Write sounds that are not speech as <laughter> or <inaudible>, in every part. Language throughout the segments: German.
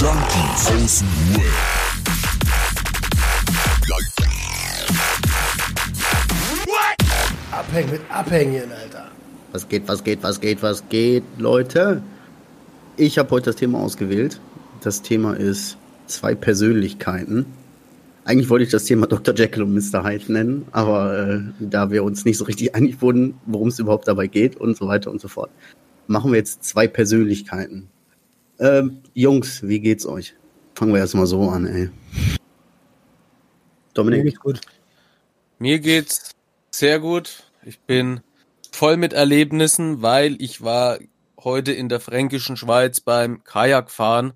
Junkies aus dem Web. Abhängen mit Abhängen, Alter. Was geht, was geht, was geht, was geht, Leute? Ich habe heute das Thema ausgewählt. Das Thema ist zwei Persönlichkeiten. Eigentlich wollte ich das Thema Dr. Jekyll und Mr. Hyde nennen, aber äh, da wir uns nicht so richtig <laughs> einig wurden, worum es überhaupt dabei geht und so weiter und so fort, machen wir jetzt zwei Persönlichkeiten. Ähm, Jungs, wie geht's euch? Fangen wir erstmal so an, ey. Mir Dominik, geht's gut. Mir geht's sehr gut. Ich bin voll mit Erlebnissen, weil ich war heute in der fränkischen Schweiz beim Kajakfahren.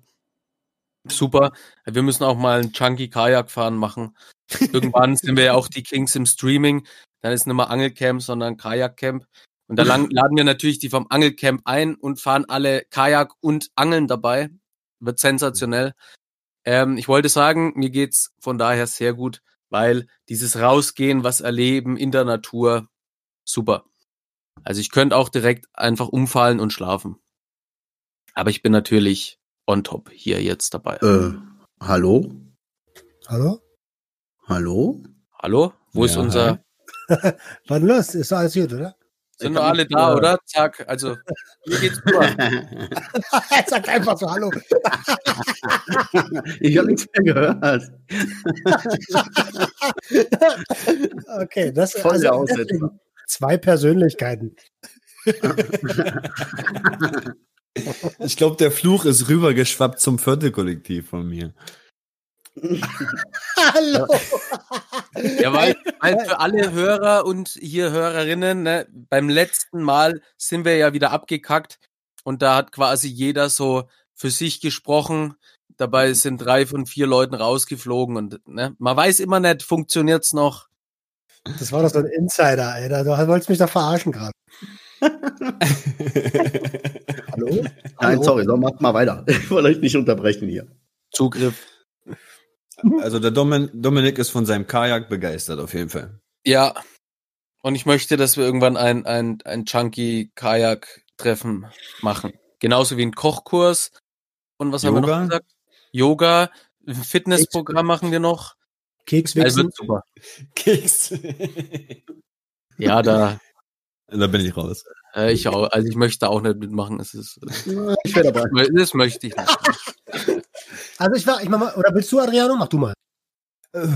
Super. Wir müssen auch mal ein Chunky Kajakfahren machen. <laughs> Irgendwann sind wir ja auch die Kings im Streaming. Dann ist nicht mehr Angelcamp, sondern Kajakcamp. Und da <laughs> lang, laden wir natürlich die vom Angelcamp ein und fahren alle Kajak und Angeln dabei. Wird sensationell. Ähm, ich wollte sagen, mir geht's von daher sehr gut, weil dieses Rausgehen, was erleben in der Natur, super. Also ich könnte auch direkt einfach umfallen und schlafen. Aber ich bin natürlich on top hier jetzt dabei. äh, hallo? Hallo? Hallo? Hallo? Wo ist Ja, unser... <laughs> Was los? Ist alles gut, oder? Sind hab alle da, oder? Zack, also mir geht's super. <laughs> er sagt einfach so Hallo. <laughs> ich habe nichts mehr gehört. <laughs> Okay, das Voll der also zwei Persönlichkeiten. Ich glaube, der Fluch ist rübergeschwappt zum Viertelkollektiv von mir. <laughs> Hallo. <laughs> Ja, weil, weil für alle Hörer und hier Hörerinnen, ne, beim letzten Mal sind wir ja wieder abgekackt und da hat quasi jeder so für sich gesprochen. Dabei sind drei von vier Leuten rausgeflogen und ne, man weiß immer nicht, funktioniert's noch. Das war doch so ein Insider, Alter. Du wolltest mich doch verarschen gerade. <laughs> Hallo? Nein, Hallo? sorry, so macht mal weiter. Ich wollte euch nicht unterbrechen hier. Zugriff. Also der Domin Dominik ist von seinem Kajak begeistert, auf jeden Fall. Ja. Und ich möchte, dass wir irgendwann ein, ein, ein Chunky-Kajak-Treffen machen. Genauso wie ein Kochkurs. Und was haben wir Yoga? noch gesagt? Yoga, ein Fitnessprogramm machen wir noch. Keks Also wird super. <laughs> Keks. Ja, da, <laughs> da bin ich raus. äh, ich auch, also ich möchte auch nicht mitmachen. Es ist, Ich wäre dabei. <laughs> das möchte ich nicht. Also ich war, ich mach mal, oder willst du, Adriano? Mach du mal. Äh,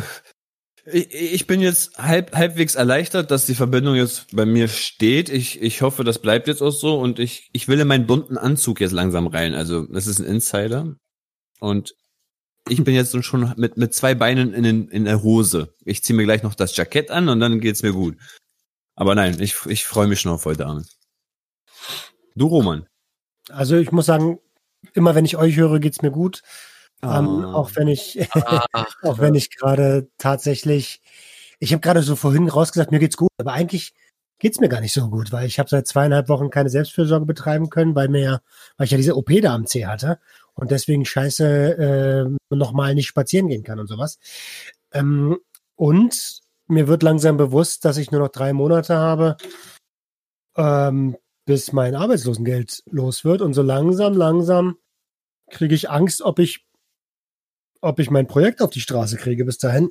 Ich, ich bin jetzt halb, halbwegs erleichtert, dass die Verbindung jetzt bei mir steht. Ich, ich hoffe, das bleibt jetzt auch so und ich, ich will in meinen bunten Anzug jetzt langsam rein. Also, das ist ein Insider. Und ich bin jetzt schon mit, mit zwei Beinen in, den, in der Hose. Ich ziehe mir gleich noch das Jackett an und dann geht's mir gut. Aber nein, ich, ich freue mich schon auf heute Abend. Du, Roman. Also ich muss sagen, immer wenn ich euch höre, geht's mir gut. Ähm, Ah. auch wenn ich, <laughs> Ah, auch wenn ich gerade tatsächlich, ich habe gerade so vorhin rausgesagt, mir geht's gut, aber eigentlich geht's mir gar nicht so gut, weil ich habe seit zweieinhalb Wochen keine Selbstfürsorge betreiben können, weil mir, ja- weil ich ja diese OP da am C hatte und deswegen scheiße äh, nochmal nicht spazieren gehen kann und sowas. Ähm, und mir wird langsam bewusst, dass ich nur noch drei Monate habe, ähm, bis mein Arbeitslosengeld los wird und so langsam, langsam kriege ich Angst, ob ich ob ich mein Projekt auf die Straße kriege bis dahin,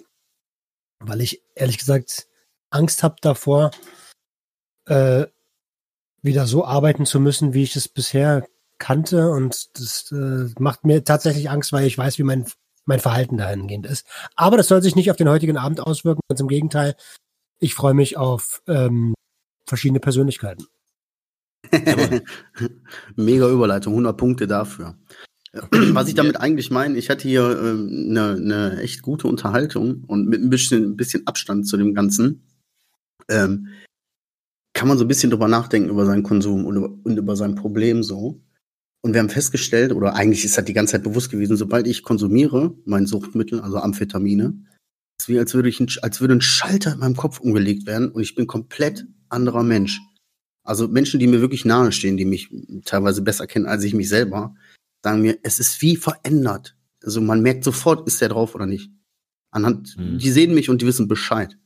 weil ich ehrlich gesagt Angst habe davor, äh, wieder so arbeiten zu müssen, wie ich es bisher kannte. Und das äh, macht mir tatsächlich Angst, weil ich weiß, wie mein, mein Verhalten dahingehend ist. Aber das soll sich nicht auf den heutigen Abend auswirken. Ganz im Gegenteil. Ich freue mich auf ähm, verschiedene Persönlichkeiten. <laughs> Mega Überleitung, 100 Punkte dafür. Was ich damit eigentlich meine, ich hatte hier eine ähm, ne ne echt gute Unterhaltung und mit ein bisschen, ein bisschen Abstand zu dem Ganzen. Ähm, kann man so ein bisschen drüber nachdenken über seinen Konsum und über, und über sein Problem so. Und wir haben festgestellt, oder eigentlich ist das die ganze Zeit bewusst gewesen, sobald ich konsumiere, mein Suchtmittel, also Amphetamine, ist wie als würde ich ein, als würde ein Schalter in meinem Kopf umgelegt werden und ich bin komplett anderer Mensch. Also Menschen, die mir wirklich nahe stehen, die mich teilweise besser kennen als ich mich selber, sagen mir, es ist wie verändert. Also man merkt sofort, ist der drauf oder nicht. Anhand, Hm. die sehen mich und die wissen Bescheid.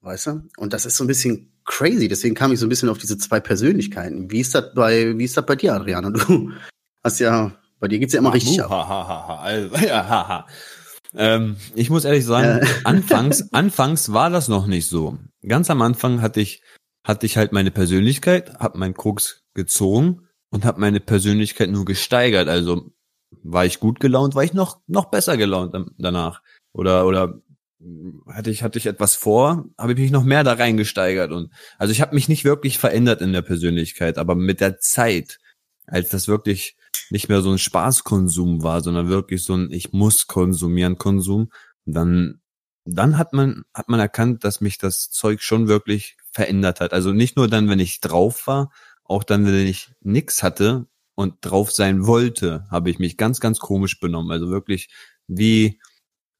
Weißt du? Und das ist so ein bisschen crazy. Deswegen kam ich so ein bisschen auf diese zwei Persönlichkeiten. Wie ist das bei, wie ist das bei dir, Adriana? Du hast ja Bei dir geht's ja immer richtig Mu, ab. ha, ha, ha, ha. Also, ja, ha, ha. Ähm, ich muss ehrlich sagen, Ja. <laughs> anfangs, anfangs war das noch nicht so. Ganz am Anfang hatte ich, hatte ich halt meine Persönlichkeit, hab meinen Krux gezogen und hab meine Persönlichkeit nur gesteigert. Also war ich gut gelaunt, war ich noch, noch besser gelaunt danach. Oder, oder hatte ich, hatte ich etwas vor, habe ich mich noch mehr da reingesteigert und also ich habe mich nicht wirklich verändert in der Persönlichkeit, aber mit der Zeit, als das wirklich nicht mehr so ein Spaßkonsum war, sondern wirklich so ein ich muss konsumieren Konsum, dann dann hat man hat man erkannt, dass mich das Zeug schon wirklich verändert hat. Also nicht nur dann, wenn ich drauf war, auch dann, wenn ich nix hatte und drauf sein wollte, habe ich mich ganz ganz komisch benommen. Also wirklich wie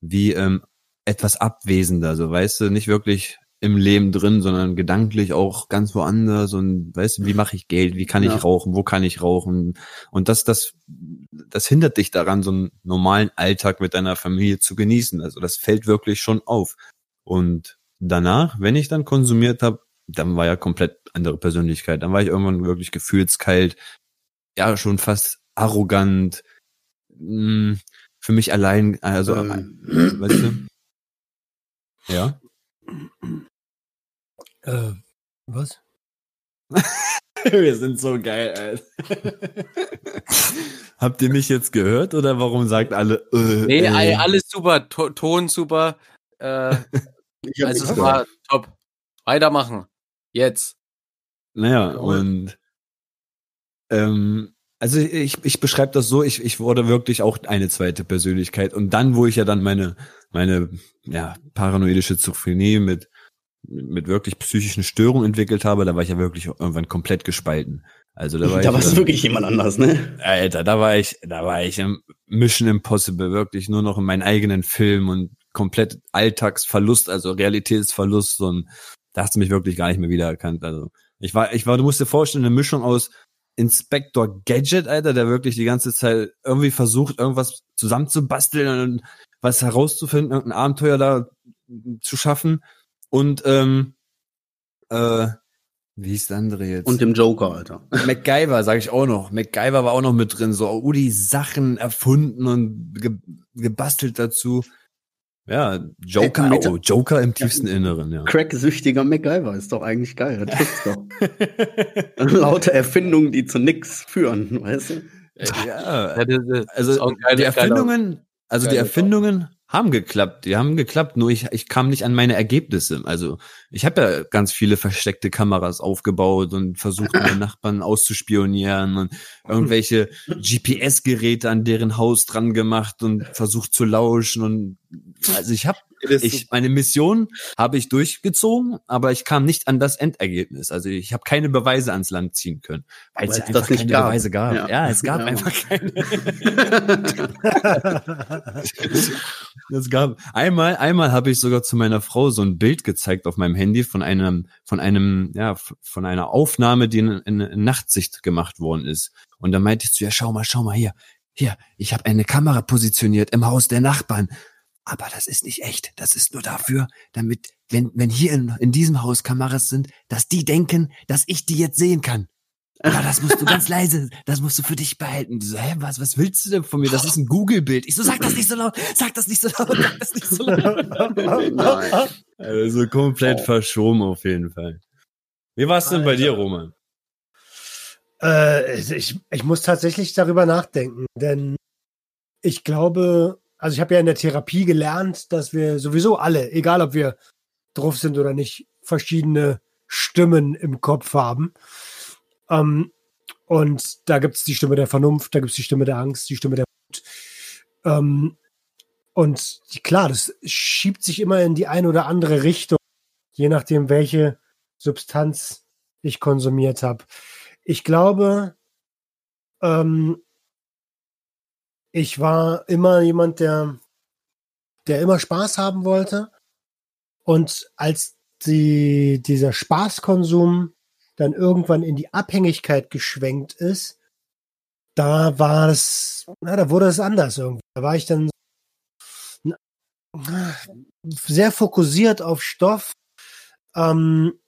wie ähm, etwas abwesender, so weißt du, nicht wirklich im Leben drin, sondern gedanklich auch ganz woanders und weißt du, wie mache ich Geld, wie kann Ja. ich rauchen, wo kann ich rauchen und das das das hindert dich daran, so einen normalen Alltag mit deiner Familie zu genießen. Also das fällt wirklich schon auf. Und danach, wenn ich dann konsumiert habe, dann war ja komplett andere Persönlichkeit. Dann war ich irgendwann wirklich gefühlskalt, ja schon fast arrogant, mh, für mich allein, also Ähm, weißt du? Ja. Äh, was? <laughs> Wir sind so geil, Alter. <laughs> Habt ihr mich jetzt gehört oder warum sagt alle äh, Nee, äh? alles super, to Ton super. Äh, <laughs> also es war top. Weitermachen. Jetzt. Naja, Jawohl. und ähm, also ich, ich beschreibe das so, ich, ich wurde wirklich auch eine zweite Persönlichkeit. Und dann, wo ich ja dann meine, meine ja, paranoide Schizophrenie mit, mit wirklich psychischen Störungen entwickelt habe, da war ich ja wirklich irgendwann komplett gespalten. Also da <laughs> war Da warst du wirklich jemand anders, ne? Alter, da war ich, da war ich im Mission Impossible, wirklich nur noch in meinen eigenen Film und komplett Alltagsverlust, also Realitätsverlust und da hast du mich wirklich gar nicht mehr wiedererkannt. Also ich war, ich war, du musst dir vorstellen, eine Mischung aus Inspector Gadget, Alter, der wirklich die ganze Zeit irgendwie versucht, irgendwas zusammenzubasteln und was herauszufinden, irgendein Abenteuer da zu schaffen und ähm, äh, wie ist der andere jetzt? Und dem Joker, Alter. MacGyver, sage ich auch noch. MacGyver war auch noch mit drin, so oh, die Sachen erfunden und ge gebastelt dazu. Ja, Joker, Äh, mit- oh, Joker im tiefsten Inneren, ja. Crack-süchtiger MacGyver ist doch eigentlich geil. Das trifft's doch. <laughs> Lauter Erfindungen, die zu nix führen, weißt du? ja, Ja, also die Erfindungen, also die Erfindungen haben geklappt, die haben geklappt, nur ich, ich kam nicht an meine Ergebnisse. Also ich habe ja ganz viele versteckte Kameras aufgebaut und versucht, meine <laughs> Nachbarn auszuspionieren und irgendwelche GPS-Geräte an deren Haus dran gemacht und versucht zu lauschen und also ich habe ich meine Mission habe ich durchgezogen, aber ich kam nicht an das Endergebnis. Also ich habe keine Beweise ans Land ziehen können, weil es einfach keine gab. Beweise gab. Ja. Ja, es gab Ja. einfach keine. <laughs> Es gab einmal, einmal habe ich sogar zu meiner Frau so ein Bild gezeigt auf meinem Handy von einem, von einem, ja, von einer Aufnahme, die in, in, in Nachtsicht gemacht worden ist. Und dann meinte ich zu ihr, schau mal, schau mal hier, hier, ich habe eine Kamera positioniert im Haus der Nachbarn. Aber das ist nicht echt. Das ist nur dafür, damit, wenn, wenn hier in, in diesem Haus Kameras sind, dass die denken, dass ich die jetzt sehen kann. Aber das musst du ganz <laughs> leise, das musst du für dich behalten. Die so, hä, was, was willst du denn von mir? Das ist ein Google-Bild. Ich so, sag das nicht so laut, sag das nicht so laut, sag das nicht so laut. <laughs> Nein. Also komplett Oh. verschoben auf jeden Fall. Wie war's denn bei dir, Roman? Äh, ich, ich muss tatsächlich darüber nachdenken, denn ich glaube, also ich habe ja in der Therapie gelernt, dass wir sowieso alle, egal ob wir drauf sind oder nicht, verschiedene Stimmen im Kopf haben. Ähm, und da gibt es die Stimme der Vernunft, da gibt es die Stimme der Angst, die Stimme der Wut. Ähm, und klar, das schiebt sich immer in die eine oder andere Richtung, je nachdem, welche Substanz ich konsumiert habe. Ich glaube, ähm, ich war immer jemand, der, der immer Spaß haben wollte. Und als die, dieser Spaßkonsum dann irgendwann in die Abhängigkeit geschwenkt ist, da war es, na, da wurde es anders irgendwie. Da war ich dann sehr fokussiert auf Stoff. Ähm,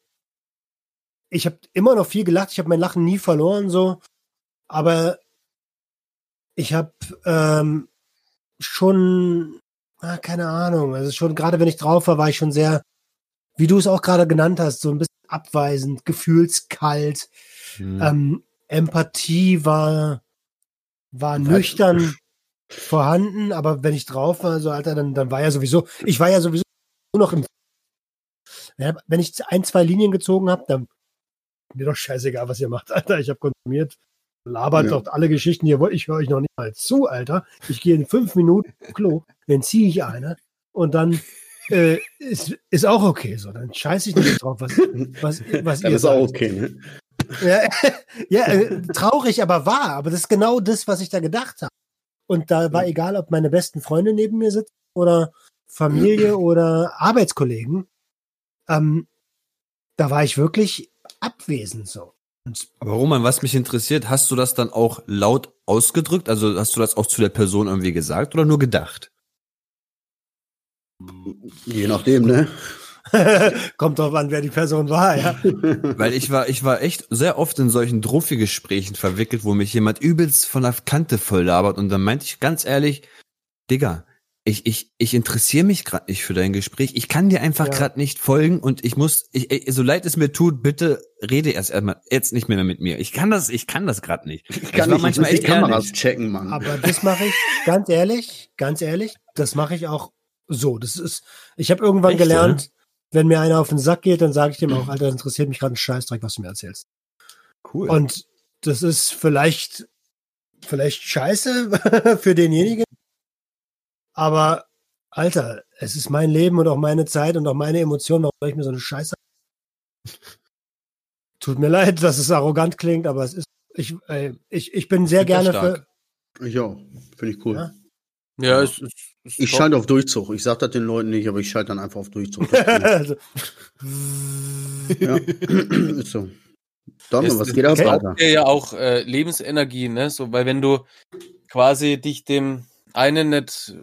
ich habe immer noch viel gelacht, ich habe mein Lachen nie verloren, so. Aber ich habe ähm, schon, ah, keine Ahnung, also schon gerade wenn ich drauf war, war ich schon sehr, wie du es auch gerade genannt hast, so ein bisschen abweisend, gefühlskalt. Hm. Ähm, Empathie war, war nüchtern vorhanden, aber wenn ich drauf war, so Alter, dann, dann war ja sowieso, ich war ja sowieso nur noch im. Wenn ich ein, zwei Linien gezogen habe, dann mir doch scheißegal, was ihr macht, Alter. Ich habe konsumiert. Labert Ja. doch alle Geschichten hier. Ich höre euch noch nicht mal zu, Alter. Ich gehe in fünf Minuten Klo, dann ziehe ich eine und dann äh, ist, ist auch okay. So, dann scheiße ich nicht drauf, was, was, was ihr ist auch okay, ne? Ja, <laughs> ja äh, traurig, aber wahr. Aber das ist genau das, was ich da gedacht habe. Und da war egal, ob meine besten Freunde neben mir sitzen oder Familie <clears throat> oder Arbeitskollegen. Ähm, da war ich wirklich abwesend so. Aber Roman, was mich interessiert, hast du das dann auch laut ausgedrückt? Also hast du das auch zu der Person irgendwie gesagt oder nur gedacht? Je nachdem, ne? <laughs> kommt drauf an, wer die Person war, ja. <laughs> Weil ich war, ich war echt sehr oft in solchen Druffi-Gesprächen verwickelt, wo mich jemand übelst von der Kante voll labert und dann meinte ich ganz ehrlich, Digga, ich, ich, ich interessiere mich gerade nicht für dein Gespräch. Ich kann dir einfach Ja. gerade nicht folgen und ich muss, ich, ich, so leid es mir tut, bitte rede erst einmal jetzt nicht mehr mit mir. Ich kann das, ich kann das gerade nicht. Ich kann nicht, ich muss die Kameras checken, Mann. Aber das mache ich ganz ehrlich, ganz ehrlich, das mache ich auch so. Das ist, ich habe irgendwann Echt, gelernt, wenn mir einer auf den Sack geht, dann sage ich dem auch, Alter, das interessiert mich gerade ein Scheißdreck, was du mir erzählst. Cool. Und das ist vielleicht, vielleicht scheiße <laughs> für denjenigen. Aber, Alter, es ist mein Leben und auch meine Zeit und auch meine Emotionen. Warum soll ich mir so eine Scheiße? Tut mir leid, dass es arrogant klingt, aber es ist, ich, äh, ich, ich bin sehr gerne für. Ich auch. Finde ich cool. Ja. Ja, es ist, ist Ich schalte auf Durchzug. Ich sag das den Leuten nicht, aber ich schalte dann einfach auf Durchzug. Das ist also, <laughs> ja. <laughs> ist so. Donner, Es- was es geht ab. Alter? ja auch äh, Lebensenergie, ne? So, weil wenn du quasi dich dem einen nicht,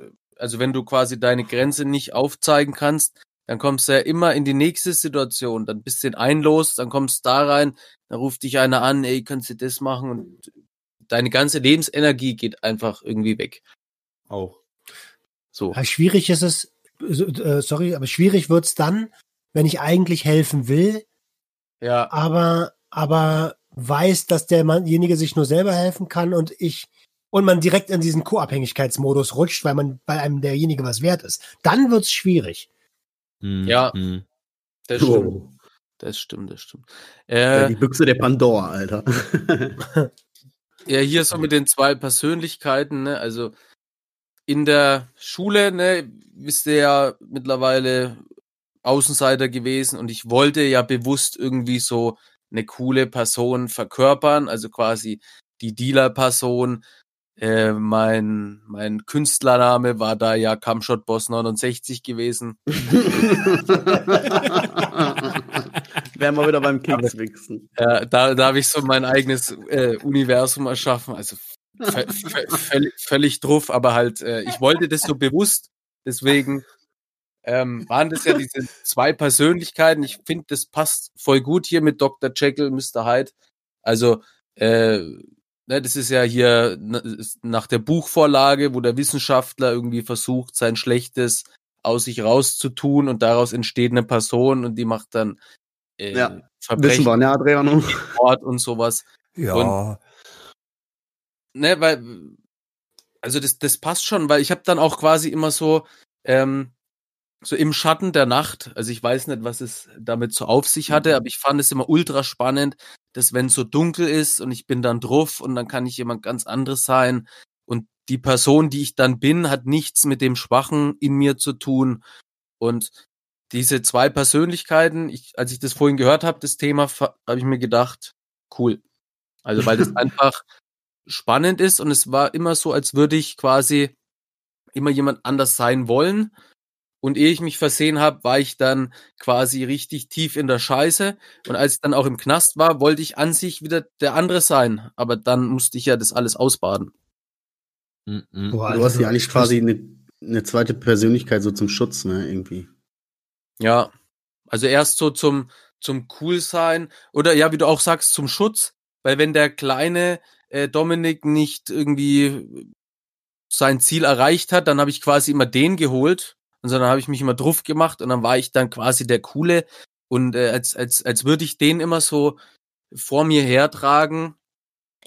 also wenn du quasi deine Grenze nicht aufzeigen kannst, dann kommst du ja immer in die nächste Situation, dann bist du in ein los, dann kommst du da rein, dann ruft dich einer an, ey, kannst du das machen und deine ganze Lebensenergie geht einfach irgendwie weg. auch. So. Ja, schwierig ist es, äh, sorry, aber schwierig wird's dann, wenn ich eigentlich helfen will, Ja, aber, aber weiß, dass derjenige sich nur selber helfen kann und ich und man direkt in diesen Co-Abhängigkeitsmodus rutscht, weil man bei einem derjenige was wert ist. Dann wird's schwierig. Hm, Ja. hm. das stimmt. Wow. Das stimmt, das stimmt. Ja, Äh, die Büchse der Pandora, Alter. <laughs> Ja, hier so mit den zwei Persönlichkeiten, ne? Also in der Schule, ne, bist du ja mittlerweile Außenseiter gewesen und ich wollte ja bewusst irgendwie so eine coole Person verkörpern, also quasi die Dealer-Person. Äh, mein, mein Künstlername war da ja Camshot Boss 69 gewesen. <laughs> Wären wir wieder beim Keks wichsen. Äh, da da habe ich so mein eigenes äh, Universum erschaffen. Also vö- vö- völlig, völlig drauf, aber halt, äh, ich wollte das so bewusst. Deswegen ähm, waren das ja diese zwei Persönlichkeiten. Ich finde, das passt voll gut hier mit Dr. Jekyll, Mr. Hyde. Also, äh, ne, das ist ja hier ist nach der Buchvorlage, wo der Wissenschaftler irgendwie versucht, sein Schlechtes aus sich rauszutun und daraus entsteht eine Person und die macht dann äh, Ja, Wissen Verbrechen wir, ne, Adriano? Mord und sowas. Ja. Ne, weil, also das, das passt schon, weil ich habe dann auch quasi immer so, ähm, so im Schatten der Nacht, also ich weiß nicht, was es damit so auf sich hatte, aber ich fand es immer ultra spannend, dass wenn es so dunkel ist und ich bin dann drauf und dann kann ich jemand ganz anderes sein und die Person, die ich dann bin, hat nichts mit dem Schwachen in mir zu tun und diese zwei Persönlichkeiten, ich, als ich das vorhin gehört habe, das Thema, habe ich mir gedacht, cool. Also weil das <laughs> einfach spannend ist und es war immer so, als würde ich quasi immer jemand anders sein wollen. Und ehe ich mich versehen habe, war ich dann quasi richtig tief in der Scheiße. Und als ich dann auch im Knast war, wollte ich an sich wieder der andere sein. Aber dann musste ich ja das alles ausbaden. Hm, hm. Boah, Du hast ja eigentlich quasi eine, eine zweite Persönlichkeit so zum Schutz, ne, irgendwie. Ja. Also erst so zum, zum Coolsein oder ja, wie du auch sagst, zum Schutz. Weil wenn der Kleine äh, Dominik nicht irgendwie sein Ziel erreicht hat, dann habe ich quasi immer den geholt und dann habe ich mich immer drauf gemacht und dann war ich dann quasi der Coole und äh, als, als, als würde ich den immer so vor mir hertragen,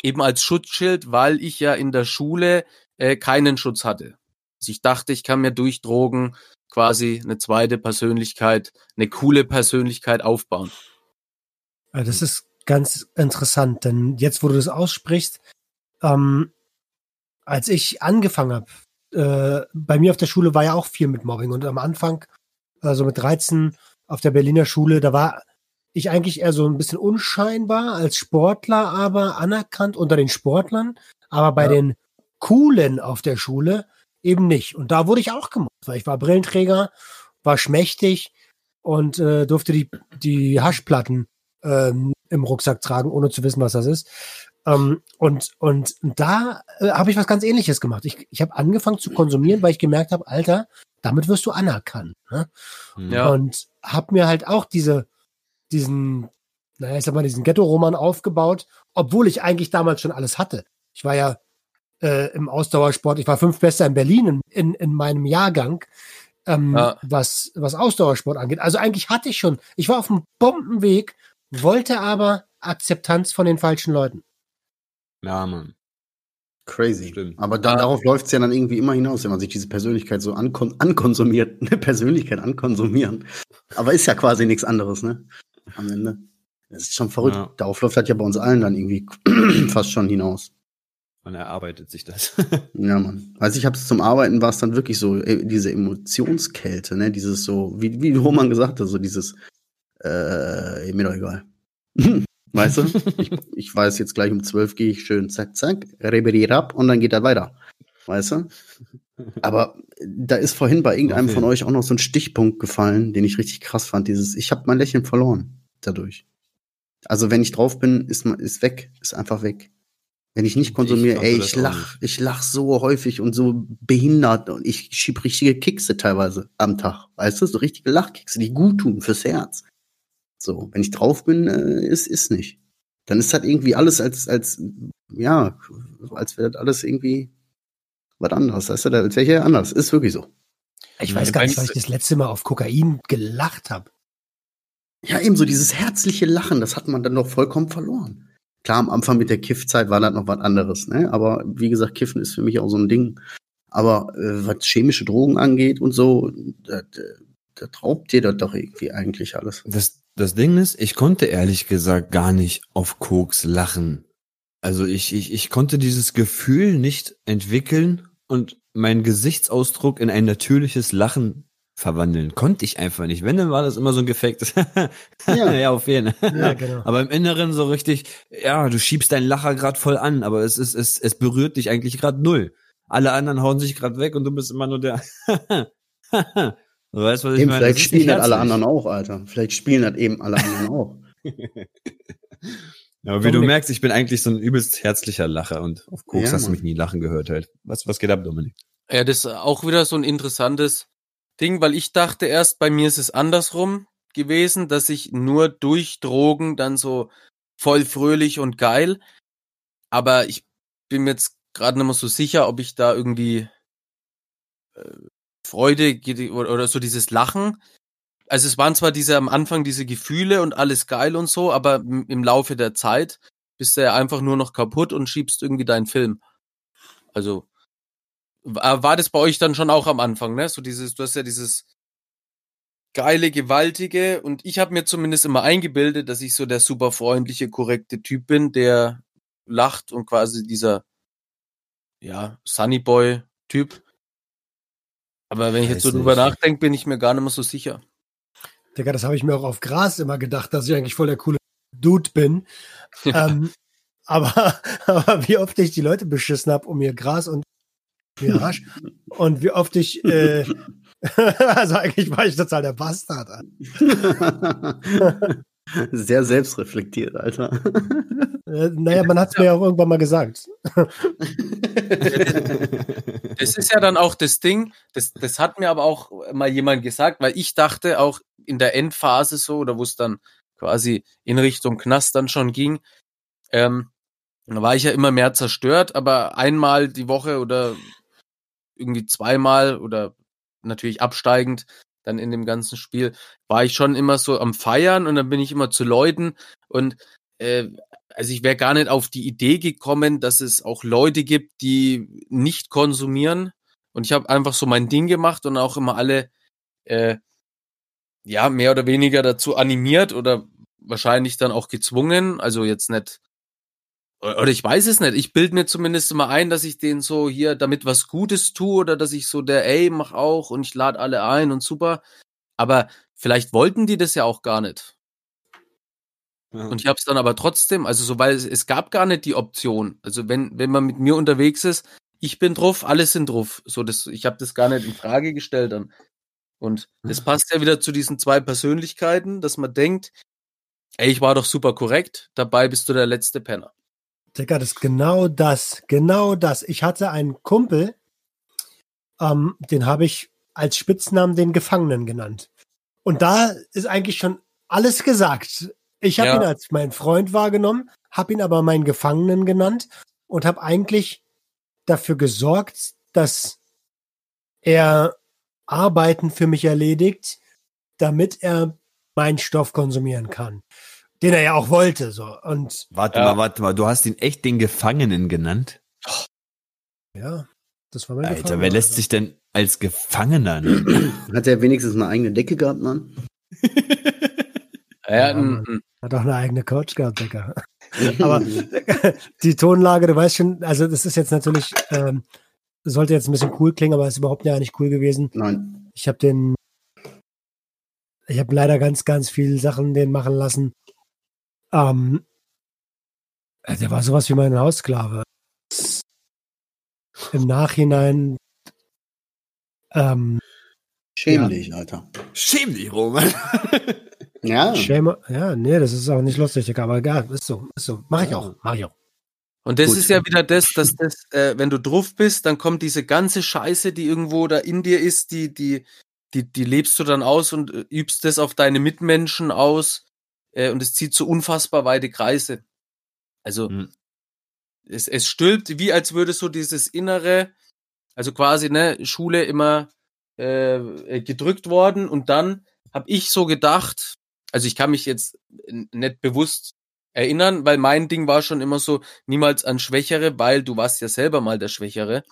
eben als Schutzschild, weil ich ja in der Schule äh, keinen Schutz hatte. Also ich dachte, ich kann mir durch Drogen quasi eine zweite Persönlichkeit, eine coole Persönlichkeit aufbauen. Das ist ganz interessant, denn jetzt, wo du das aussprichst, ähm, als ich angefangen habe, äh, bei mir auf der Schule war ja auch viel mit Mobbing und am Anfang, also mit 13 auf der Berliner Schule, da war ich eigentlich eher so ein bisschen unscheinbar als Sportler, aber anerkannt unter den Sportlern, aber bei ja. den Coolen auf der Schule eben nicht. Und da wurde ich auch gemacht, weil ich war Brillenträger, war schmächtig und äh, durfte die, die Haschplatten ähm, im Rucksack tragen, ohne zu wissen, was das ist. Ähm, und, und da äh, habe ich was ganz ähnliches gemacht. Ich, ich habe angefangen zu konsumieren, weil ich gemerkt habe, Alter, damit wirst du anerkannt. Ne? Ja. Und habe mir halt auch diese, diesen, naja, ich sag mal, diesen Ghetto-Roman aufgebaut, obwohl ich eigentlich damals schon alles hatte. Ich war ja äh, im Ausdauersport, ich war fünf Bester in Berlin in, in, in meinem Jahrgang, ähm, ja. was, was Ausdauersport angeht. Also eigentlich hatte ich schon, ich war auf einem Bombenweg, wollte aber Akzeptanz von den falschen Leuten. Ja, Mann. Crazy. Stimmt. Aber da, darauf läuft es ja dann irgendwie immer hinaus, wenn man sich diese Persönlichkeit so ankon ankonsumiert, <laughs> eine Persönlichkeit ankonsumieren. Aber ist ja quasi nichts anderes, ne? Am Ende. Das ist schon verrückt. Ja. Darauf läuft halt ja bei uns allen dann irgendwie <clears throat> fast schon hinaus. Man erarbeitet sich das. <laughs> ja, Mann. Also ich habe es zum Arbeiten war es dann wirklich so, äh, diese Emotionskälte, ne? Dieses so, wie, wie Roman gesagt hat, so dieses, äh, mir doch egal. <laughs> weißt du? <laughs> ich, ich weiß, jetzt gleich um zwölf gehe ich schön zack, zack, reberier ab und dann geht er weiter. Weißt du? Aber da ist vorhin bei irgendeinem okay. von euch auch noch so ein Stichpunkt gefallen, den ich richtig krass fand. Dieses, ich habe mein Lächeln verloren dadurch. Also wenn ich drauf bin, ist ist weg, ist einfach weg. Wenn ich nicht konsumiere, ich ey, ich lach, ich lach so häufig und so behindert und ich schieb richtige Kickse teilweise am Tag, weißt du, so richtige Lachkickse, die gut tun fürs Herz. So, wenn ich drauf bin, äh, ist ist nicht. Dann ist halt irgendwie alles als als ja, als wäre das alles irgendwie was anderes, weißt du, als wäre ja anders. Ist wirklich so. Ich weiß gar nicht, weil ich das letzte Mal auf Kokain gelacht habe. Ja, eben so dieses herzliche Lachen, das hat man dann doch vollkommen verloren. Klar, am Anfang mit der Kiffzeit war das noch was anderes, ne? Aber wie gesagt, Kiffen ist für mich auch so ein Ding. Aber äh, was chemische Drogen angeht und so, da, da, da raubt dir das doch irgendwie eigentlich alles. Das, das Ding ist, ich konnte ehrlich gesagt gar nicht auf Koks lachen. Also ich, ich, ich konnte dieses Gefühl nicht entwickeln und meinen Gesichtsausdruck in ein natürliches Lachen verwandeln. Konnte ich einfach nicht. Wenn, dann war das immer so ein gefaktes. <laughs> ja. ja, auf jeden Fall. Ja, genau. Aber im Inneren so richtig, ja, du schiebst deinen Lacher gerade voll an, aber es ist, es, es berührt dich eigentlich gerade null. Alle anderen hauen sich gerade weg und du bist immer nur der. <laughs> <laughs> du weißt, was ich eben, meine? Vielleicht spielen das alle anderen auch, Alter. Vielleicht spielen das eben alle anderen auch. <laughs> Ja, aber wie du merkst, ich bin eigentlich so ein übelst herzlicher Lacher und auf Koks ja, hast du mich nie lachen gehört halt. Was, was geht ab, Dominik? Ja, das ist auch wieder so ein interessantes Ding, weil ich dachte erst, bei mir ist es andersrum gewesen, dass ich nur durch Drogen dann so voll fröhlich und geil. Aber ich bin mir jetzt gerade nicht mehr so sicher, ob ich da irgendwie äh, Freude oder, so dieses Lachen. Also es waren zwar diese am Anfang diese Gefühle und alles geil und so, aber im Laufe der Zeit bist du ja einfach nur noch kaputt und schiebst irgendwie deinen Film. Also war das bei euch dann schon auch am Anfang, ne? So dieses, du hast ja dieses geile, gewaltige und ich habe mir zumindest immer eingebildet, dass ich so der super freundliche, korrekte Typ bin, der lacht und quasi dieser ja, Sunnyboy Typ. Aber wenn ich jetzt so drüber nachdenke, bin ich mir gar nicht mehr so sicher. Digga, das habe ich mir auch auf Gras immer gedacht, dass ich eigentlich voll der coole Dude bin. Ja. <laughs> Ähm, aber, <laughs> aber wie oft ich die Leute beschissen habe um ihr Gras und Mirage. Und wie oft ich, äh, <laughs> also eigentlich war ich total der Bastard. Sehr selbstreflektiert, Alter. Äh, naja, man hat es mir ja auch irgendwann mal gesagt. <laughs> Das ist ja dann auch das Ding, das, das hat mir aber auch mal jemand gesagt, weil ich dachte auch in der Endphase so, oder wo es dann quasi in Richtung Knast dann schon ging, ähm, Da war ich ja immer mehr zerstört, aber einmal die Woche oder irgendwie zweimal oder natürlich absteigend dann in dem ganzen Spiel war ich schon immer so am Feiern und dann bin ich immer zu Leuten und äh, also ich wäre gar nicht auf die Idee gekommen, dass es auch Leute gibt, die nicht konsumieren und ich habe einfach so mein Ding gemacht und auch immer alle äh, ja mehr oder weniger dazu animiert oder wahrscheinlich dann auch gezwungen, also jetzt nicht oder ich weiß es nicht. Ich bilde mir zumindest immer ein, dass ich denen so hier damit was Gutes tue oder dass ich so der, ey, mach auch und ich lade alle ein und super. Aber vielleicht wollten die das ja auch gar nicht. Ja. Und ich habe es dann aber trotzdem, also so, weil es, es gab gar nicht die Option. Also wenn, wenn man mit mir unterwegs ist, ich bin drauf, alle sind drauf. So, das, ich habe das gar nicht in Frage gestellt dann. Und das <laughs> passt ja wieder zu diesen zwei Persönlichkeiten, dass man denkt, ey, ich war doch super korrekt, dabei bist du der letzte Penner. Digga, das ist genau das, genau das. Ich hatte einen Kumpel, ähm, den habe ich als Spitznamen den Gefangenen genannt. Und da ist eigentlich schon alles gesagt. Ich habe Ja. ihn als mein Freund wahrgenommen, habe ihn aber meinen Gefangenen genannt und habe eigentlich dafür gesorgt, dass er Arbeiten für mich erledigt, damit er meinen Stoff konsumieren kann. Den er ja auch wollte, so. Und Warte Ja. mal, warte mal, du hast ihn echt den Gefangenen genannt? ja, das war mein Alter, Gefangener. wer lässt sich denn als Gefangener nennen? <clears throat> Hat er wenigstens eine eigene Decke gehabt, Mann? Ja, Mann. Hat auch eine eigene Couch gehabt, Digga. <laughs> Aber <laughs> die Tonlage, du weißt schon, also das ist jetzt natürlich, ähm, sollte jetzt ein bisschen cool klingen, aber ist überhaupt ja nicht cool gewesen. Nein. Ich habe den, ich habe leider ganz, ganz viele Sachen den machen lassen. Ähm, äh, der war sowas wie mein Haussklave. Im Nachhinein, ähm, Schäm Ja. dich, Alter. Schäm dich, Roman. <laughs> Ja. Shame, ja, nee, das ist auch nicht lustig, Digga, aber egal, ist so, ist so. Mach ich Ja. auch, mach ich auch. Und das Gut. ist ja wieder das, dass das, äh, wenn du drauf bist, dann kommt diese ganze Scheiße, die irgendwo da in dir ist, die, die, die, die lebst du dann aus und äh, übst das auf deine Mitmenschen aus äh, und es zieht so unfassbar weite Kreise. Also Hm. es, es stülpt, wie als würde so dieses Innere, also quasi, ne, Schule immer äh, gedrückt worden und dann habe ich so gedacht, also ich kann mich jetzt nicht bewusst erinnern, weil mein Ding war schon immer so, niemals an Schwächere, weil du warst ja selber mal der Schwächere.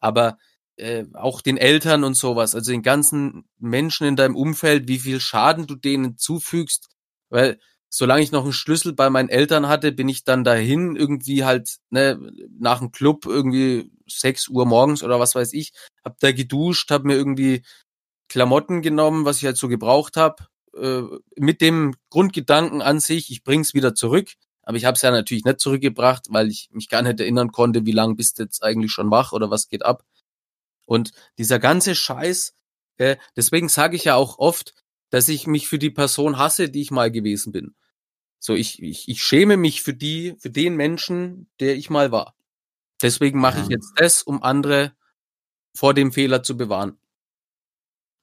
Aber äh, auch den Eltern und sowas, also den ganzen Menschen in deinem Umfeld, wie viel Schaden du denen zufügst, weil solange ich noch einen Schlüssel bei meinen Eltern hatte, bin ich dann dahin irgendwie halt ne, nach dem Club irgendwie 6 Uhr morgens oder was weiß ich, hab da geduscht, hab mir irgendwie Klamotten genommen, was ich halt so gebraucht hab, äh, mit dem Grundgedanken an sich, ich bring's wieder zurück. Aber ich habe es ja natürlich nicht zurückgebracht, weil ich mich gar nicht erinnern konnte, wie lange bist du jetzt eigentlich schon wach oder was geht ab. Und dieser ganze Scheiß, äh, deswegen sage ich ja auch oft, dass ich mich für die Person hasse, die ich mal gewesen bin. So, ich, ich, ich schäme mich für die, für den Menschen, der ich mal war. Deswegen mache ich Ja. jetzt das, um andere vor dem Fehler zu bewahren.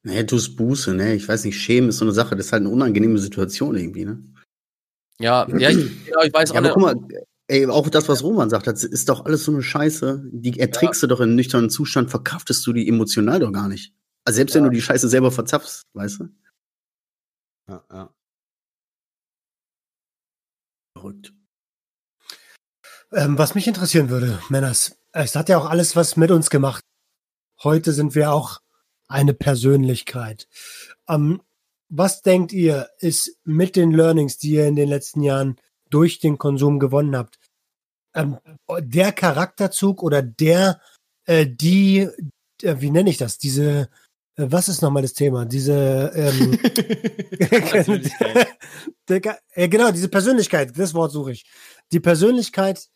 Nee, tust Buße, ne? Ich weiß nicht, Schämen ist so eine Sache, das ist halt eine unangenehme Situation irgendwie, ne? Ja, ja, ich, ja, <clears throat> ich weiß Ja, auch aber nicht. guck mal, ey, auch das, was Roman sagt, das ist doch alles so eine Scheiße. Die erträgst du doch im nüchternen Zustand, verkraftest du die emotional doch gar nicht. Also selbst wenn Ja. du die Scheiße selber verzapfst, weißt du? Ja, ja. Verrückt. Ähm, was mich interessieren würde, Männers, es hat ja auch alles was mit uns gemacht. Heute sind wir auch eine Persönlichkeit. Ähm, was denkt ihr, ist mit den Learnings, die ihr in den letzten Jahren durch den Konsum gewonnen habt, ähm, der Charakterzug oder der, äh, die, äh, wie nenne ich das, diese, was ist nochmal das Thema? Diese, ähm, <laughs> <laughs> Persönlichkeit. Der äh, genau, diese Persönlichkeit, das Wort suche ich. Die Persönlichkeit,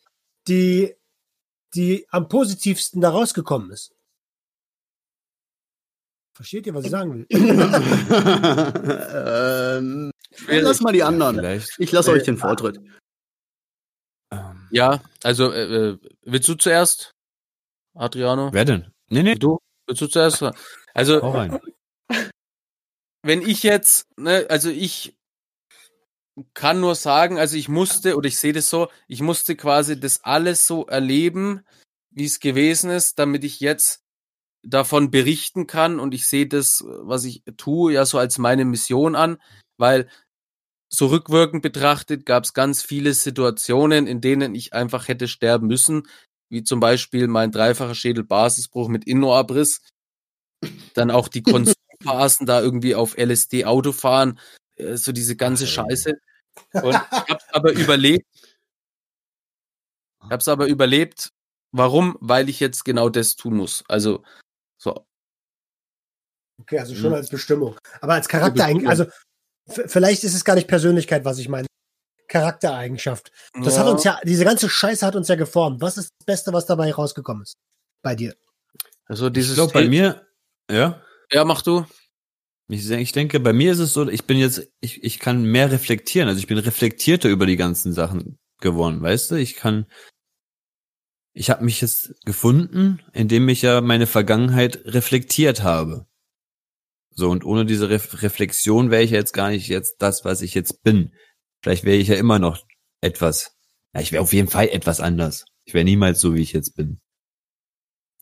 die, die am positivsten da rausgekommen ist. Versteht ihr, was ich sagen will? <laughs> ähm, lass mal die anderen. Vielleicht. Ich lasse euch den Vortritt. Ähm, Ja, also äh, äh, willst du zuerst, Adriano? wer denn? Nee, nee, Du? Willst du zuerst? Also <laughs> wenn ich jetzt, ne, also ich kann nur sagen, also ich musste, oder ich sehe das so, ich musste quasi das alles so erleben, wie es gewesen ist, damit ich jetzt davon berichten kann. Und ich sehe das, was ich tue, ja so als meine Mission an, weil so rückwirkend betrachtet gab es ganz viele Situationen, in denen ich einfach hätte sterben müssen, wie zum Beispiel mein dreifacher Schädelbasisbruch mit Innoabriss, dann auch die <laughs> Konsumphasen da irgendwie auf LSD Auto fahren, äh, so diese ganze ey. Scheiße. <laughs> Und ich hab's aber überlebt. Ich hab's aber überlebt. Warum? Weil ich jetzt genau das tun muss. Also, so. Okay, also schon Mhm. als Bestimmung. Aber als Charaktereigenschaft, also vielleicht ist es gar nicht Persönlichkeit, was ich meine. Charaktereigenschaft. Das ja, hat uns ja, diese ganze Scheiße hat uns ja geformt. Was ist das Beste, was dabei rausgekommen ist? Bei dir. also Ich dieses. glaube, bei mir, ja, Ja, mach du. ich, ich denke, bei mir ist es so, ich bin jetzt, ich, ich kann mehr reflektieren. Also ich bin reflektierter über die ganzen Sachen geworden, weißt du? Ich kann, ich habe mich jetzt gefunden, indem ich ja meine Vergangenheit reflektiert habe. So, und ohne diese Ref Reflexion wäre ich ja jetzt gar nicht jetzt das, was ich jetzt bin. Vielleicht wäre ich ja immer noch etwas. Ja, ich wäre auf jeden Fall etwas anders. Ich wäre niemals so, wie ich jetzt bin.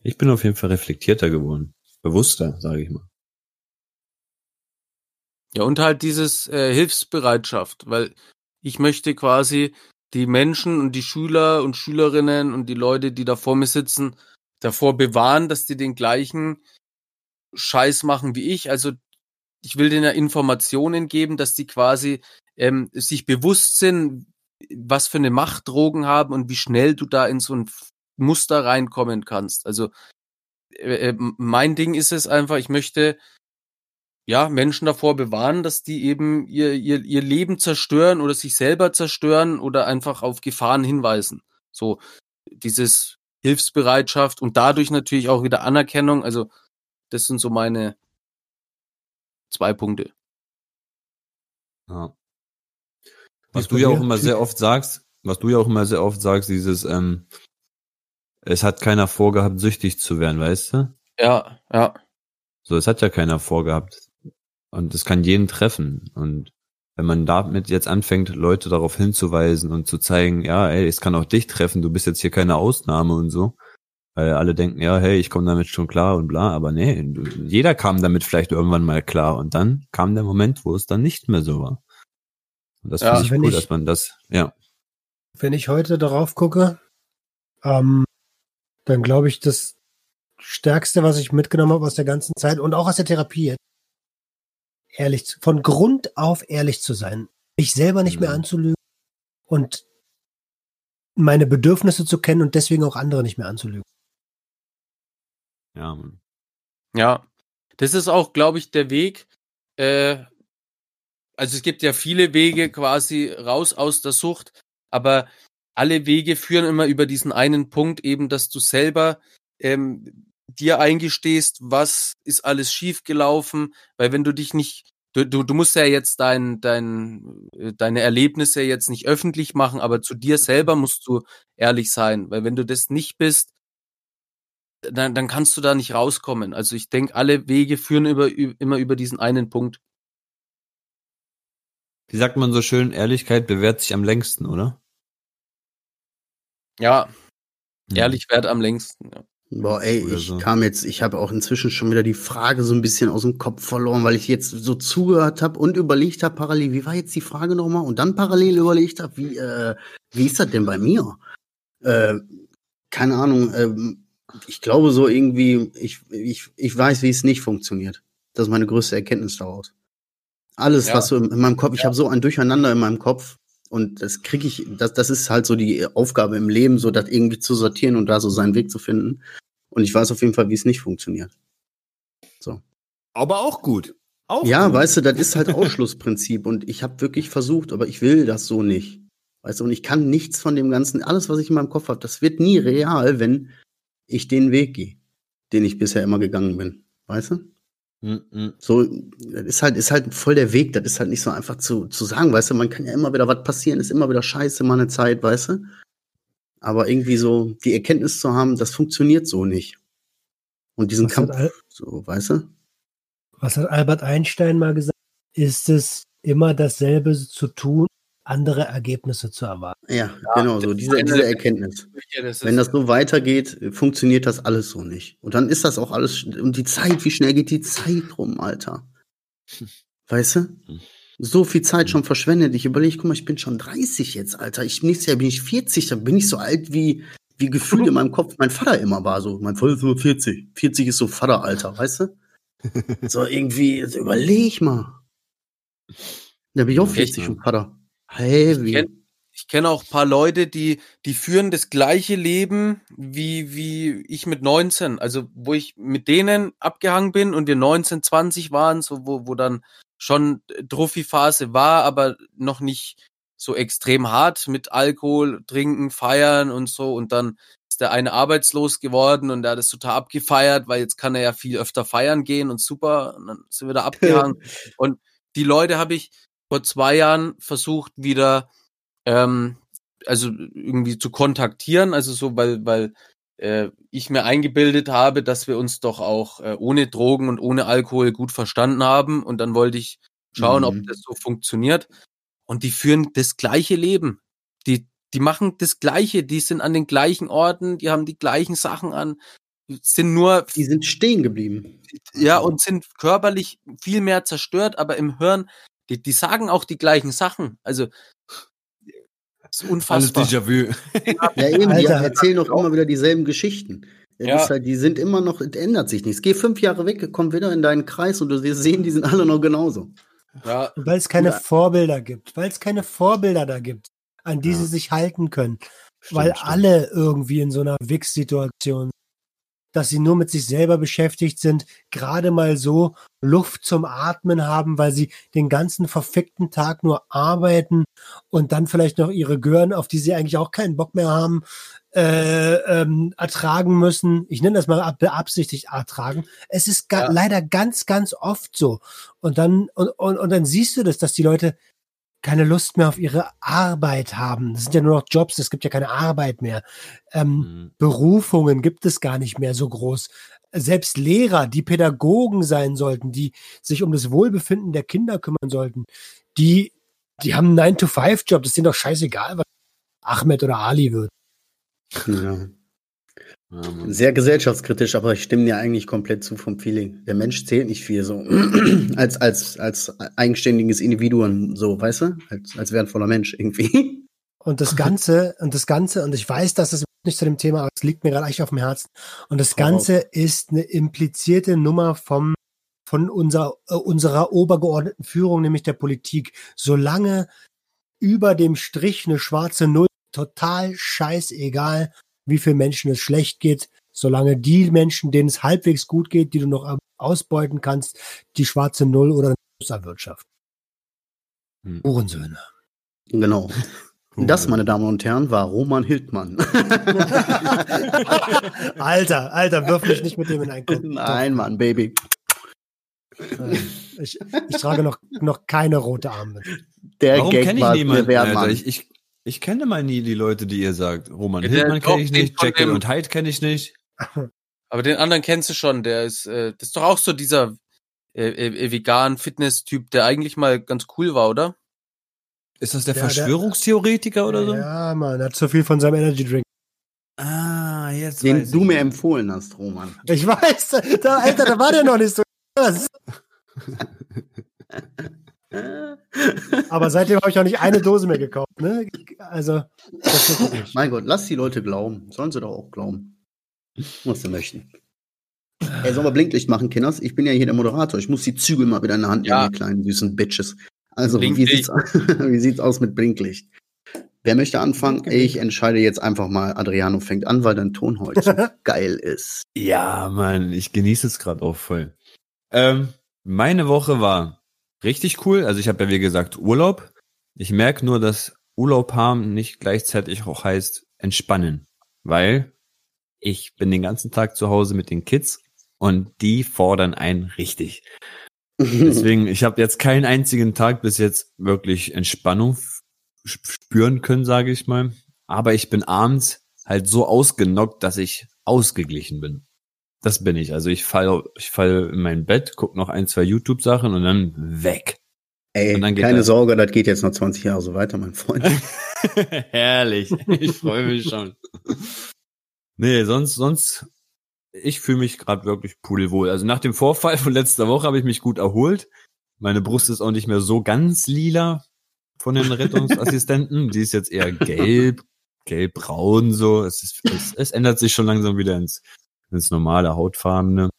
Ich bin auf jeden Fall reflektierter geworden. Bewusster, sage ich mal. Ja, und halt dieses äh, Hilfsbereitschaft, weil ich möchte quasi die Menschen und die Schüler und Schülerinnen und die Leute, die da vor mir sitzen, davor bewahren, dass die den gleichen Scheiß machen wie ich. Also ich will denen ja Informationen geben, dass die quasi ähm, sich bewusst sind, was für eine Macht Drogen haben und wie schnell du da in so ein Muster reinkommen kannst. Also äh, äh, mein Ding ist es einfach, ich möchte ja, Menschen davor bewahren, dass die eben ihr, ihr, ihr Leben zerstören oder sich selber zerstören oder einfach auf Gefahren hinweisen. So dieses Hilfsbereitschaft und dadurch natürlich auch wieder Anerkennung. Also das sind so meine zwei Punkte. Ja. Was du ja auch immer sehr oft sagst, was du ja auch immer sehr oft sagst, dieses, ähm, es hat keiner vorgehabt, süchtig zu werden, weißt du? Ja, ja. So, es hat ja keiner vorgehabt. Und es kann jeden treffen. Und wenn man damit jetzt anfängt, Leute darauf hinzuweisen und zu zeigen, ja, ey, es kann auch dich treffen, du bist jetzt hier keine Ausnahme und so. Weil alle denken, ja, hey, ich komme damit schon klar und bla, aber nee, du, jeder kam damit vielleicht irgendwann mal klar. Und dann kam der Moment, wo es dann nicht mehr so war. Und das Ja, finde ich wenn cool, ich- dass man das, ja. Wenn ich heute darauf gucke, ähm, dann glaube ich, das Stärkste, was ich mitgenommen habe aus der ganzen Zeit und auch aus der Therapie, ehrlich, zu- von Grund auf ehrlich zu sein, mich selber nicht mehr Mhm. anzulügen und meine Bedürfnisse zu kennen und deswegen auch andere nicht mehr anzulügen. Ja, Mann. Ja, das ist auch, glaube ich, der Weg. Äh, also es gibt ja viele Wege quasi raus aus der Sucht, aber alle Wege führen immer über diesen einen Punkt eben, dass du selber ähm, dir eingestehst, was ist alles schiefgelaufen, weil wenn du dich nicht Du, du, du musst ja jetzt dein, dein, äh, deine Erlebnisse jetzt nicht öffentlich machen, aber zu dir selber musst du ehrlich sein, weil wenn du das nicht bist, dann, dann kannst du da nicht rauskommen. Also ich denke, alle Wege führen über, immer über diesen einen Punkt. Wie sagt man so schön, Ehrlichkeit bewährt sich am längsten, oder? Ja, Hm. ehrlich wert am längsten. Ja. Boah, ey, ich so. kam jetzt, ich habe auch inzwischen schon wieder die Frage so ein bisschen aus dem Kopf verloren, weil ich jetzt so zugehört habe und überlegt habe parallel, wie war jetzt die Frage nochmal? Und dann parallel überlegt habe, wie, äh, wie ist das denn bei mir? Äh, keine Ahnung, ähm, ich glaube so irgendwie, ich, ich, ich weiß, wie es nicht funktioniert. Das ist meine größte Erkenntnis daraus. Alles, Ja. was so in, in meinem Kopf, ich habe so ein Durcheinander in meinem Kopf und das kriege ich, das, das ist halt so die Aufgabe im Leben, so das irgendwie zu sortieren und da so seinen Weg zu finden. Und ich weiß auf jeden Fall, wie es nicht funktioniert. Aber auch gut. Auch ja, gut. weißt du, das ist halt Ausschlussprinzip und ich habe wirklich versucht, aber ich will das so nicht. Weißt du, und ich kann nichts von dem Ganzen, alles, was ich in meinem Kopf habe, das wird nie real, wenn ich den Weg gehe, den ich bisher immer gegangen bin. Weißt du? Mm. So, das ist halt, ist halt voll der Weg, das ist halt nicht so einfach zu, zu sagen, weißt du, man kann ja immer wieder was passieren, ist immer wieder scheiße, mal eine Zeit, weißt du? Aber irgendwie so die Erkenntnis zu haben, das funktioniert so nicht. Und diesen Was Kampf, so, weißt du? was hat Albert Einstein mal gesagt? Ist es immer dasselbe zu tun, andere Ergebnisse zu erwarten. Ja, genau, so diese, diese Erkenntnis. Wenn das so weitergeht, funktioniert das alles so nicht. Und dann ist das auch alles, und die Zeit, wie schnell geht die Zeit rum, Alter? <laughs> Weißt du? So viel Zeit schon verschwendet. Ich überlege, guck mal, ich bin schon 30 jetzt, Alter. Ich, nächstes Jahr bin ich 40, dann bin ich so alt wie, wie gefühlt in meinem Kopf mein Vater immer war. So, mein Vater ist nur 40. 40 ist so Vateralter, weißt du? <laughs> So irgendwie, also überleg mal. Da bin ich auch Echt, 40 ne? und Vater. Heavy. Ich kenn- ich kenne auch ein paar Leute, die, die führen das gleiche Leben wie, wie ich mit 19. Also, wo ich mit denen abgehangen bin und wir 19, 20 waren, so, wo, wo dann schon Druffi-Phase war, aber noch nicht so extrem hart mit Alkohol, Trinken, Feiern und so. Und dann ist der eine arbeitslos geworden und der hat es total abgefeiert, weil jetzt kann er ja viel öfter feiern gehen und super. Und dann sind wir da <laughs> abgehangen. und die Leute habe ich vor zwei Jahren versucht, wieder ähm, also irgendwie zu kontaktieren, also so, weil, weil äh, ich mir eingebildet habe, dass wir uns doch auch äh, ohne Drogen und ohne Alkohol gut verstanden haben. Und dann wollte ich schauen, Mhm. ob das so funktioniert. Und die führen das gleiche Leben. Die, die machen das Gleiche, die sind an den gleichen Orten, die haben die gleichen Sachen an, sind nur Die sind stehen geblieben. ja, und sind körperlich viel mehr zerstört, aber im Hirn, die, die sagen auch die gleichen Sachen. Also, das ist Alles unfassbar. Déjà-vu. Ja, eben, die Alter. erzählen doch immer wieder dieselben Geschichten. Ja. ist halt, die sind immer noch, es ändert sich nichts. Geh fünf Jahre weg, komm wieder in deinen Kreis und du wirst sehen, die sind alle noch genauso. Ja, Weil es keine Ja. Vorbilder gibt, weil es keine Vorbilder da gibt, an die Ja. sie sich halten können, Stimmt, weil stimmt. alle irgendwie in so einer Wix-Situation, dass sie nur mit sich selber beschäftigt sind, gerade mal so Luft zum Atmen haben, weil sie den ganzen verfickten Tag nur arbeiten und dann vielleicht noch ihre Gören, auf die sie eigentlich auch keinen Bock mehr haben, äh, ähm, ertragen müssen. Ich nenne das mal ab- beabsichtigt ertragen. Es ist ga Ja. leider ganz, ganz oft so. Und dann, und, und, und dann siehst du das, dass die Leute keine Lust mehr auf ihre Arbeit haben. Das sind ja nur noch Jobs, es gibt ja keine Arbeit mehr. Ähm, Mhm. Berufungen gibt es gar nicht mehr so groß. Selbst Lehrer, die Pädagogen sein sollten, die sich um das Wohlbefinden der Kinder kümmern sollten, die, die haben einen 9-to-5-Job, das ist denen doch scheißegal, was Ahmed oder Ali wird. Ja. Mann. Sehr gesellschaftskritisch, aber ich stimme dir eigentlich komplett zu vom Feeling. Der Mensch zählt nicht viel so. <clears throat> als, als, als eigenständiges Individuum, so, weißt du? Als, als wertvoller Mensch irgendwie. <laughs> Und das Ganze, und das Ganze, und ich weiß, dass das nicht zu dem Thema, aber es liegt mir gerade echt auf dem Herzen. Und das Ganze ist eine implizierte Nummer vom, von unserer, äh, unserer obergeordneten Führung, nämlich der Politik. Solange über dem Strich eine schwarze Null, total scheißegal, wie viel Menschen es schlecht geht, solange die Menschen, denen es halbwegs gut geht, die du noch ausbeuten kannst, die schwarze Null oder erwirtschaften. Hm. Uhrensöhne. Genau. Das, meine Damen und Herren, war Roman Hildmann. <laughs> Alter, Alter, wirf mich nicht mit dem in einen Kopf. <laughs> Nein, Mann, Baby. Ich, ich trage noch, noch keine rote Armbinde. Der Warum Gag kenne ich war niemanden? der Alter? Mann. Ich, ich, ich kenne mal nie die Leute, die ihr sagt. Roman Ja, der- Hildmann kenne ich nicht, Jekyll dem- und Hyde kenne ich nicht. <laughs> aber den anderen kennst du schon, der ist, äh, das ist doch auch so dieser äh, äh, vegan Fitness-Typ, der eigentlich mal ganz cool war, oder? Ist das der Ja, der- Verschwörungstheoretiker oder so? Ja, Mann, hat zu viel von seinem Energy Drink. Ah, jetzt den weiß du ich. mir empfohlen hast, Roman. Ich weiß, da, Alter, da war der noch nicht so. <laughs> <laughs> <laughs> Aber seitdem habe ich auch nicht eine Dose mehr gekauft. Ne? Also, das ist nicht. Mein Gott, lass die Leute glauben. Sollen sie doch auch glauben. Was sie möchten. Ey, sollen wir Blinklicht machen, Kinders? Ich bin ja hier der Moderator. Ich muss die Zügel mal wieder in der Hand nehmen, Ja. die kleinen süßen Bitches. Also, wie sieht's, <laughs> wie sieht's aus mit Blinklicht? Wer möchte anfangen? Ich entscheide jetzt einfach mal, Adriano fängt an, weil dein Ton heute so <laughs> geil ist. Ja, Mann, ich genieße es gerade auch voll. Ähm, meine Woche war richtig cool. Also ich habe ja wie gesagt Urlaub. Ich merke nur, dass Urlaub haben nicht gleichzeitig auch heißt entspannen, weil ich bin den ganzen Tag zu Hause mit den Kids und die fordern einen richtig. <laughs> Deswegen, ich habe jetzt keinen einzigen Tag bis jetzt wirklich Entspannung spüren können, sage ich mal. Aber ich bin abends halt so ausgenockt, dass ich ausgeglichen bin. Das bin ich. Also ich fall, ich fall in mein Bett, guck noch ein, zwei YouTube-Sachen und dann weg. Ey, keine das. Sorge, das geht jetzt noch 20 Jahre so weiter, mein Freund. <laughs> Herrlich. Ich freue mich schon. Nee, sonst, sonst, ich fühle mich gerade wirklich pudelwohl. Also nach dem Vorfall von letzter Woche habe ich mich gut erholt. Meine Brust ist auch nicht mehr so ganz lila von den Rettungsassistenten. Die ist jetzt eher gelb, gelb-braun so. Es, ist, es, es ändert sich schon langsam wieder ins, ins normale Hautfarbene.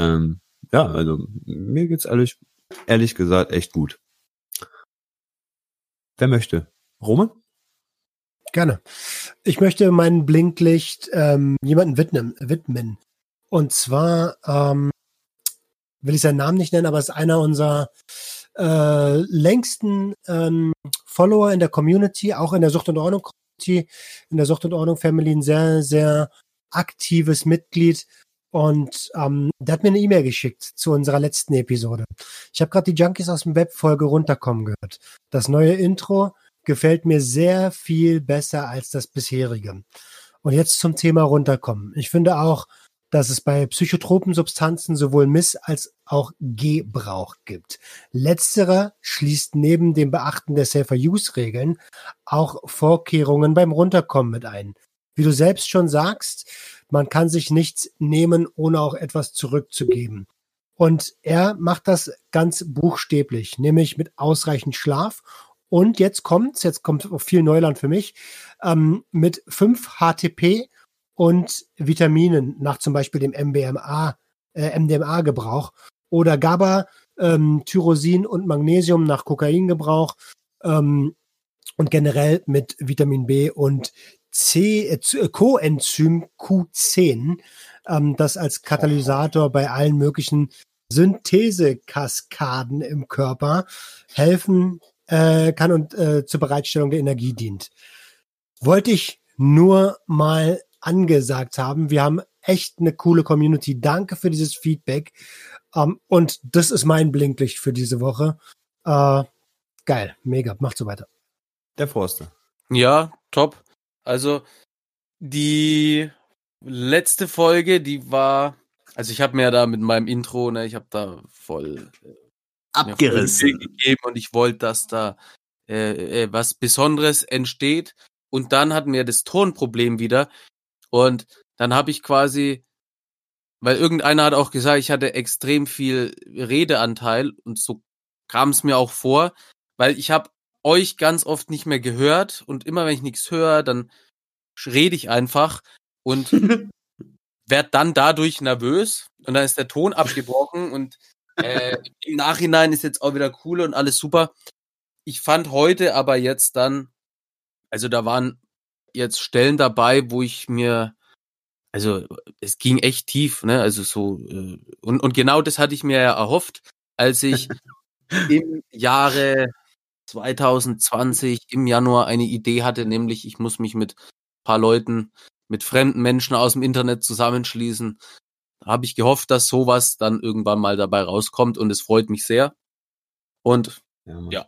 Ähm, ja, also mir geht's ehrlich, ehrlich gesagt echt gut. Wer möchte? Roman? Gerne. Ich möchte mein Blinklicht ähm, jemanden widmen, widmen. Und zwar ähm, will ich seinen Namen nicht nennen, aber es ist einer unserer äh, längsten ähm, Follower in der Community, auch in der Sucht und Ordnung Community, in der Sucht und Ordnung Family ein sehr, sehr aktives Mitglied. Und ähm, der hat mir eine E-Mail geschickt zu unserer letzten Episode. Ich habe gerade die Junkies aus dem Web Folge runterkommen gehört. Das neue Intro gefällt mir sehr viel besser als das bisherige. Und jetzt zum Thema runterkommen. Ich finde auch, dass es bei psychotropen Substanzen sowohl Miss- als auch Gebrauch gibt. Letzterer schließt neben dem Beachten der Safer-Use-Regeln auch Vorkehrungen beim Runterkommen mit ein. Wie du selbst schon sagst, man kann sich nichts nehmen, ohne auch etwas zurückzugeben. Und er macht das ganz buchstäblich, nämlich mit ausreichend Schlaf und jetzt kommt's, jetzt kommt viel Neuland für mich, ähm, mit 5 HTP und Vitaminen nach zum Beispiel dem MBMA, äh, MDMA-Gebrauch oder GABA, ähm, Tyrosin und Magnesium nach Kokaingebrauch ähm, und generell mit Vitamin B und C, äh, äh, Coenzym Q10, ähm, das als Katalysator bei allen möglichen Synthesekaskaden im Körper helfen äh, kann und äh, zur Bereitstellung der Energie dient. Wollte ich nur mal angesagt haben. Wir haben echt eine coole Community. Danke für dieses Feedback. Ähm, und das ist mein Blinklicht für diese Woche. Äh, geil, mega. Macht so weiter. Der Forster. Ja, top. Also die letzte Folge, die war, also ich habe mir da mit meinem Intro, ne, ich habe da voll äh, voll Abgerissen. viel gegeben und ich wollte, dass da äh, äh, was Besonderes entsteht. Und dann hatten wir das Tonproblem wieder. Und dann habe ich quasi, weil irgendeiner hat auch gesagt, ich hatte extrem viel Redeanteil und so kam es mir auch vor, weil ich habe euch ganz oft nicht mehr gehört und immer wenn ich nichts höre, dann rede ich einfach und <laughs> werd dann dadurch nervös und dann ist der Ton abgebrochen und äh, <laughs> im Nachhinein ist jetzt auch wieder cool und alles super. Ich fand heute aber jetzt dann, also da waren jetzt Stellen dabei, wo ich mir, also es ging echt tief, ne? Also so äh, und und genau das hatte ich mir ja erhofft, als ich <laughs> im Jahre 2020 im Januar eine Idee hatte, nämlich ich muss mich mit paar Leuten, mit fremden Menschen aus dem Internet zusammenschließen. Da habe ich gehofft, dass sowas dann irgendwann mal dabei rauskommt und es freut mich sehr. Und Ja. Ja.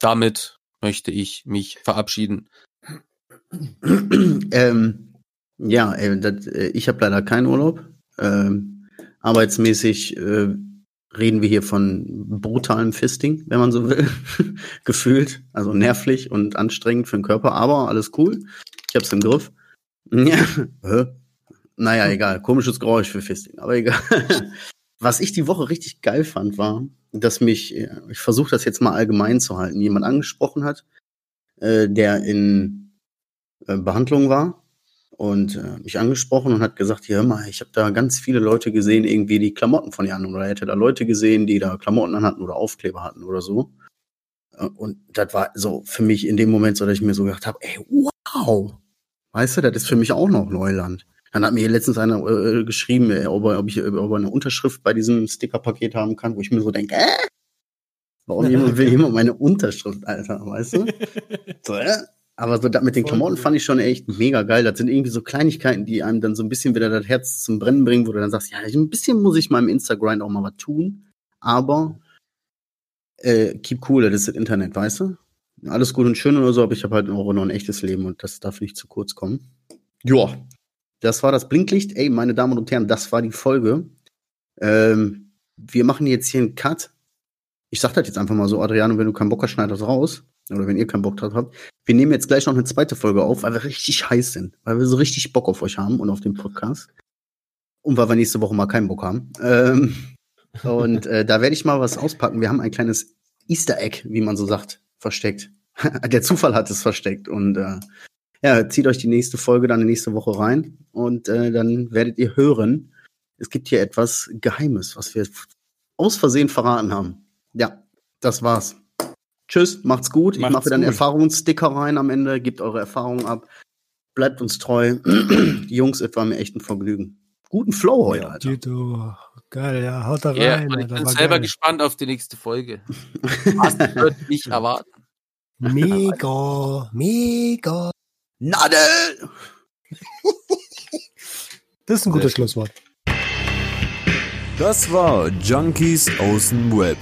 damit möchte ich mich verabschieden. ähm, ja, äh, das, äh, ich habe leider keinen Urlaub. Ähm, arbeitsmäßig äh, reden wir hier von brutalem Fisting, wenn man so will. <laughs> Gefühlt. Also nervlich und anstrengend für den Körper, aber alles cool. Ich hab's im Griff. <laughs> Naja, egal. Komisches Geräusch für Fisting, aber egal. <laughs> Was ich die Woche richtig geil fand, war, dass mich, äh, ich versuche das jetzt mal allgemein zu halten, jemand angesprochen hat, äh, der in äh, Behandlung war und äh, mich angesprochen und hat gesagt, hier hör mal, ich habe da ganz viele Leute gesehen, irgendwie die Klamotten von ihr an oder er hätte da Leute gesehen, die da Klamotten an hatten oder Aufkleber hatten oder so. Äh, Und das war so für mich in dem Moment so, dass ich mir so gedacht habe, ey, wow, weißt du, das ist für mich auch noch Neuland. Dann hat mir letztens einer äh, geschrieben, äh, ob, er, ob ich äh, ob er eine Unterschrift bei diesem Stickerpaket haben kann, wo ich mir so denke, äh, warum <laughs> jemand, will jemand meine Unterschrift, Alter, weißt du? <laughs> So, äh? Aber so das mit den Klamotten fand ich schon echt mega geil. Das sind irgendwie so Kleinigkeiten, die einem dann so ein bisschen wieder das Herz zum Brennen bringen, wo du dann sagst, ja, ein bisschen muss ich meinem Instagram auch mal was tun. Aber äh, keep cool, das ist das Internet, weißt du? Alles gut und schön oder so, aber ich habe halt auch noch ein echtes Leben und das darf nicht zu kurz kommen. Ja, das war das Blinklicht. Ey, meine Damen und Herren, das war die Folge. Ähm, wir machen jetzt hier einen Cut. ich sag das jetzt einfach mal so, Adriano, wenn du keinen Bock hast, schneid das raus. Oder wenn ihr keinen Bock drauf habt. Wir nehmen jetzt gleich noch eine zweite Folge auf, weil wir richtig heiß sind. Weil wir so richtig Bock auf euch haben und auf den Podcast. Und weil wir nächste Woche mal keinen Bock haben. Ähm, und äh, da werde ich mal was auspacken. Wir haben ein kleines Easter Egg, wie man so sagt, versteckt. <laughs> Der Zufall hat es versteckt. Und äh, ja, zieht euch die nächste Folge dann nächste Woche rein. Und äh, dann werdet ihr hören, es gibt hier etwas Geheimes, was wir aus Versehen verraten haben. Ja, das war's. Tschüss, macht's gut. Macht's ich mache wieder einen. Erfahrungssticker rein am Ende. Gebt eure Erfahrungen ab. Bleibt uns treu. <clears throat> Die Jungs, es war mir echt ein Vergnügen. Guten Flow heute, Alter. Tito, geil, ja, haut da rein. Ja, und ich Alter, bin selber geil. gespannt auf die nächste Folge. <laughs> Was wird mich erwarten? Mega, mega. Nadel! <laughs> Das ist ein gutes Schlusswort. Das war Junkies aus dem Web.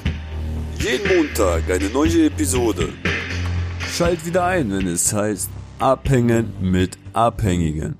Jeden Montag eine neue Episode. Schalt wieder ein, wenn es heißt Abhängen mit Abhängigen.